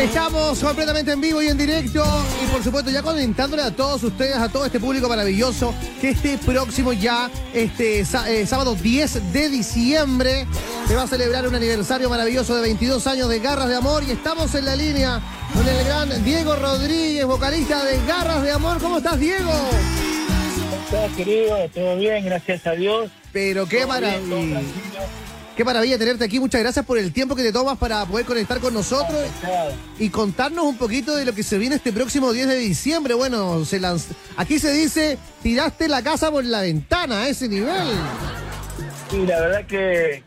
Estamos completamente en vivo y en directo y por supuesto ya comentándole a todos ustedes, a todo este público maravilloso, que este próximo ya, este eh, sábado 10 de diciembre, se va a celebrar un aniversario maravilloso de 22 años de Garras de Amor y estamos en la línea con el gran Diego Rodríguez, vocalista de Garras de Amor. ¿Cómo estás, Diego? ¿Cómo estás, querido? ¿Todo bien? Gracias a Dios. Pero qué maravilla. Qué maravilla tenerte aquí. Muchas gracias por el tiempo que te tomas para poder conectar con nosotros. Y contarnos un poquito de lo que se viene este próximo 10 de diciembre. Bueno, se lanz- aquí se dice, tiraste la casa por la ventana a ese nivel. Sí, la verdad que,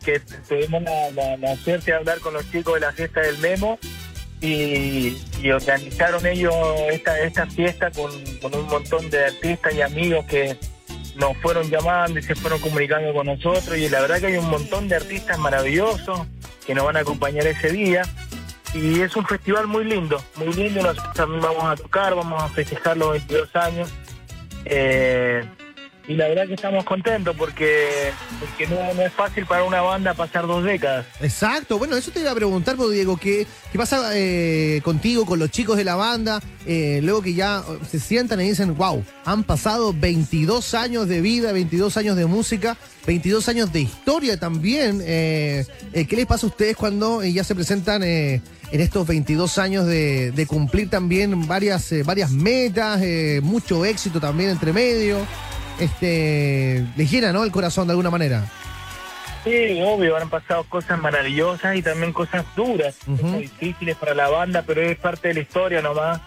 tuvimos la, suerte de hablar con los chicos de la fiesta del Memo y, organizaron ellos esta, esta fiesta con un montón de artistas y amigos que nos fueron llamando y se fueron comunicando con nosotros y la verdad que hay un montón de artistas maravillosos que nos van a acompañar ese día y es un festival muy lindo, muy lindo, nosotros también vamos a tocar, vamos a festejar los 22 años eh, y la verdad que estamos contentos porque, porque no, no es fácil para una banda pasar dos décadas. Exacto, bueno, eso te iba a preguntar, pues, Diego, ¿qué, qué pasa eh, contigo, con los chicos de la banda? Eh, luego que ya eh, se sientan y dicen, wow, han pasado 22 años de vida, 22 años de música, 22 años de historia también. Eh, eh, ¿Qué les pasa a ustedes cuando ya se presentan en estos 22 años de, de cumplir también varias, varias metas, mucho éxito también entre medio? Este, les llena, ¿no? El corazón de alguna manera. Sí, obvio, han pasado cosas maravillosas y también cosas duras, cosas difíciles para la banda, pero es parte de la historia nomás.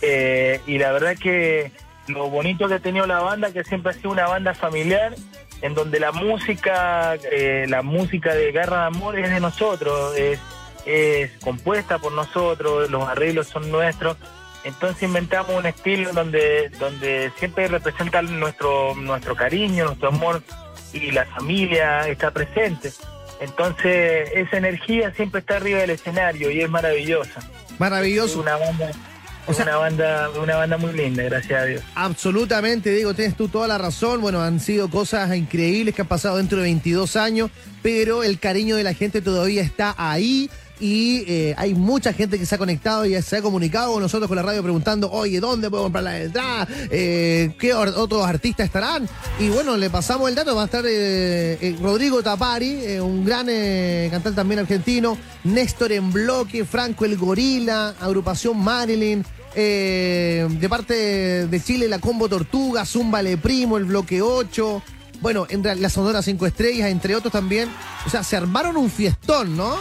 Eh, y la verdad que lo bonito que ha tenido la banda, que siempre ha sido una banda familiar, en donde la música, eh, la música de Guerra de Amor es de nosotros, es, es compuesta por nosotros, los arreglos son nuestros. Entonces inventamos un estilo donde, donde siempre representa nuestro, nuestro cariño, nuestro amor y la familia está presente. Entonces esa energía siempre está arriba del escenario y es maravillosa. Es Maravilloso. una banda, O sea- una banda, una banda muy linda, gracias a Dios. Absolutamente, Diego, tienes tú toda la razón. Bueno, han sido cosas increíbles que han pasado dentro de 22 años, pero el cariño de la gente todavía está ahí. Y eh, hay mucha gente que se ha conectado y se ha comunicado con nosotros con la radio preguntando, oye, ¿dónde puedo comprar la entrada? Eh, ¿Qué otros artistas estarán? Y bueno, le pasamos el dato, va a estar eh, Rodrigo Tapari, un gran cantante también argentino, Néstor en bloque, Franco el Gorila, agrupación Marilyn, de parte de Chile, la Combo Tortuga, Zumba Le Primo, el Bloque 8. Bueno, en la Sonora 5 Estrellas, entre otros también. O sea, se armaron un fiestón, ¿no?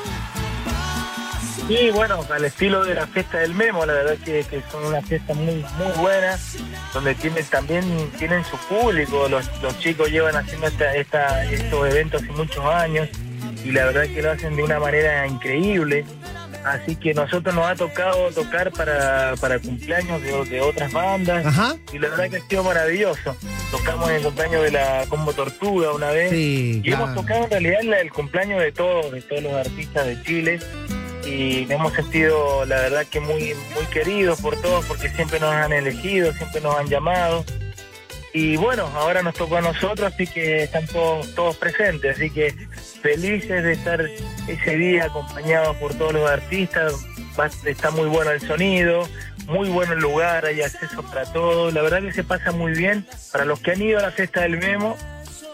Sí, bueno, al estilo de la fiesta del Memo, la verdad que, que son una fiesta muy muy buena, donde tienen también tienen su público, los, los chicos llevan haciendo esta, esta, estos eventos hace muchos años y la verdad que lo hacen de una manera increíble. Así que nosotros nos ha tocado tocar para, para cumpleaños de, de otras bandas Ajá. y la verdad que ha sido maravilloso. Tocamos en el cumpleaños de la Combo Tortuga una vez. Sí, Y hemos tocado en realidad la- el cumpleaños de todos, de todos los artistas de Chile y nos hemos sentido la verdad que muy muy queridos por todos porque siempre nos han elegido, siempre nos han llamado. Y bueno, ahora nos tocó a nosotros así que están todos todos presentes, así que felices de estar ese día acompañados por todos los artistas, Va- está muy bueno el sonido, muy bueno el lugar, hay acceso para todos, la verdad que se pasa muy bien, para los que han ido a la fiesta del Memo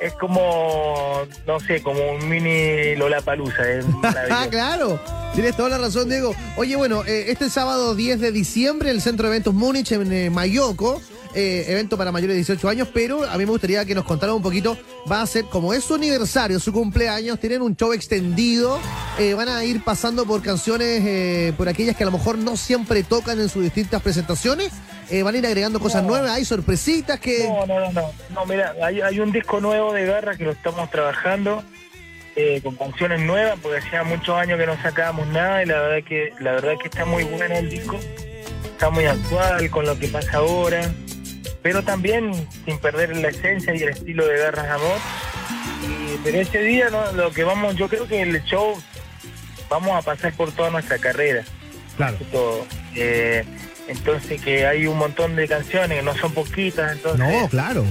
es como, no sé, como un mini Lollapalooza, es Ah, claro. Tienes toda la razón, Diego. Oye, bueno, eh, este sábado 10 de diciembre, el Centro de Eventos Múnich en eh, Mayoco, eh, evento para mayores de 18 años, pero a mí me gustaría que nos contaran un poquito, va a ser, como es su aniversario, su cumpleaños, tienen un show extendido, eh, van a ir pasando por canciones, eh, por aquellas que a lo mejor no siempre tocan en sus distintas presentaciones, eh, van a ir agregando cosas No. nuevas, hay sorpresitas que... No, no, no, no, no, mira, hay, hay un disco nuevo de Garra que lo estamos trabajando eh, con canciones nuevas, porque hacía muchos años que no sacábamos nada y la verdad que la verdad que está muy bueno el disco, está muy actual con lo que pasa ahora, pero también sin perder la esencia y el estilo de Garras Amor. Y, pero ese día no, lo que vamos, yo creo que el show vamos a pasar por toda nuestra carrera Claro. todo. Eh, entonces que hay un montón de canciones, no son poquitas, entonces No, claro.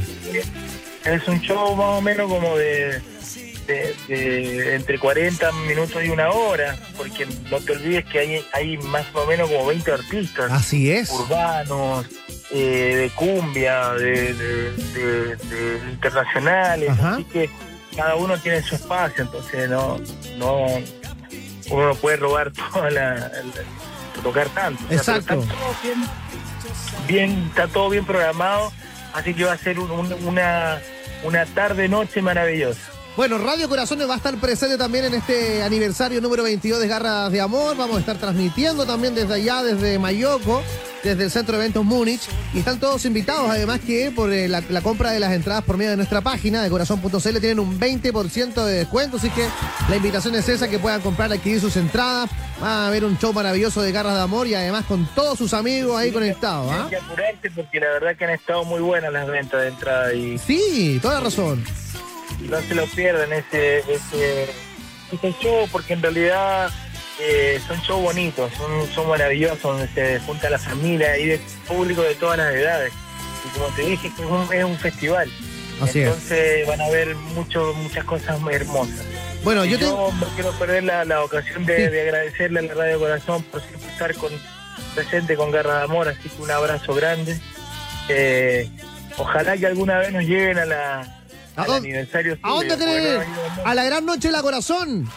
es un show más o menos como de, de, entre 40 minutos y una hora, porque no te olvides que hay, hay más o menos como 20 artistas. Así es. Urbanos, eh, de cumbia, de, internacionales, así que cada uno tiene su espacio, entonces no, no uno no puede robar toda la, tocar tanto. Exacto. está todo bien, está todo bien programado, así que va a ser una, una tarde noche maravillosa. Bueno, Radio Corazones va a estar presente también en este aniversario número 22 de Garras de Amor. Vamos a estar transmitiendo también desde allá, desde Mayoco, desde el Centro de Eventos Múnich. Y están todos invitados, además que por eh, la, compra de las entradas por medio de nuestra página de corazón.cl tienen un 20% de descuento. Así que la invitación es esa, que puedan comprar, adquirir sus entradas. Va a haber un show maravilloso de Garras de Amor y además con todos sus amigos ahí conectados. Hay que apurarte porque la verdad que han estado muy buenas las ventas de entrada. Y... Sí, toda la razón no se lo pierdan ese, ese, show, porque en realidad eh, son shows bonitos, son, son maravillosos, donde se junta la familia y de público de todas las edades. Y como te dije, es un, es un festival. Entonces van a ver mucho, muchas cosas muy hermosas. Bueno, yo, no quiero perder la, ocasión de, agradecerle a la Radio Corazón por siempre estar con, presente con Garra de Amor, así que un abrazo grande. Eh, ojalá que alguna vez nos lleguen a la, ¿A dónde, aniversario ¿A dónde querés? A la gran noche de la corazón.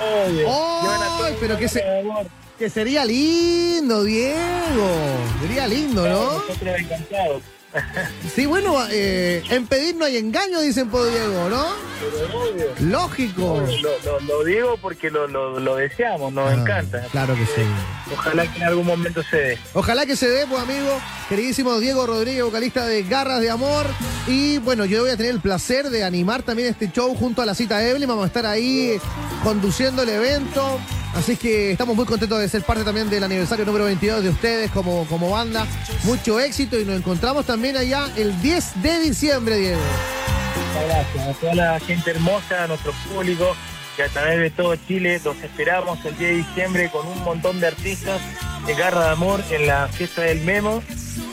Obvio. pero que, se, que sería lindo, Diego. Sería lindo, ¿no? Sí, bueno, eh, en pedir no hay engaño, dicen por Diego, ¿no? Lógico. Lo, digo porque lo, deseamos, nos ah, encanta. Claro que sí. Ojalá que en algún momento se dé. Ojalá que se dé, pues amigo, queridísimo Diego Rodríguez, vocalista de Garras de Amor. Y bueno, yo voy a tener el placer de animar también este show junto a la cita Evelyn. Vamos a estar ahí conduciendo el evento. Así que estamos muy contentos de ser parte también del aniversario número 22 de ustedes como, como banda. Mucho éxito y nos encontramos también allá el 10 de diciembre, Diego. Muchas gracias a toda la gente hermosa, a nuestro público, que a través de todo Chile los esperamos el 10 de diciembre con un montón de artistas de Garra de Amor en la fiesta del Memo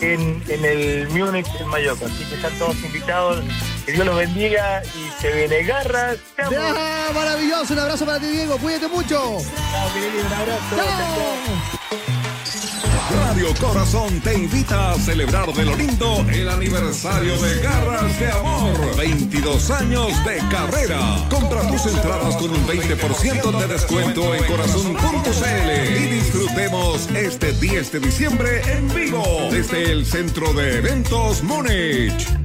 en, el Múnich en Mallorca. Así que están todos invitados. Que Dios los bendiga y se viene Garra. maravilloso, un abrazo para ti Diego, cuídate mucho. Chao, un abrazo. Corazón te invita a celebrar de lo lindo el aniversario de Garras de Amor. 22 años de carrera. Compra tus entradas con un 20% de descuento en corazón.cl y disfrutemos este 10 de diciembre en vivo desde el Centro de Eventos Múnich.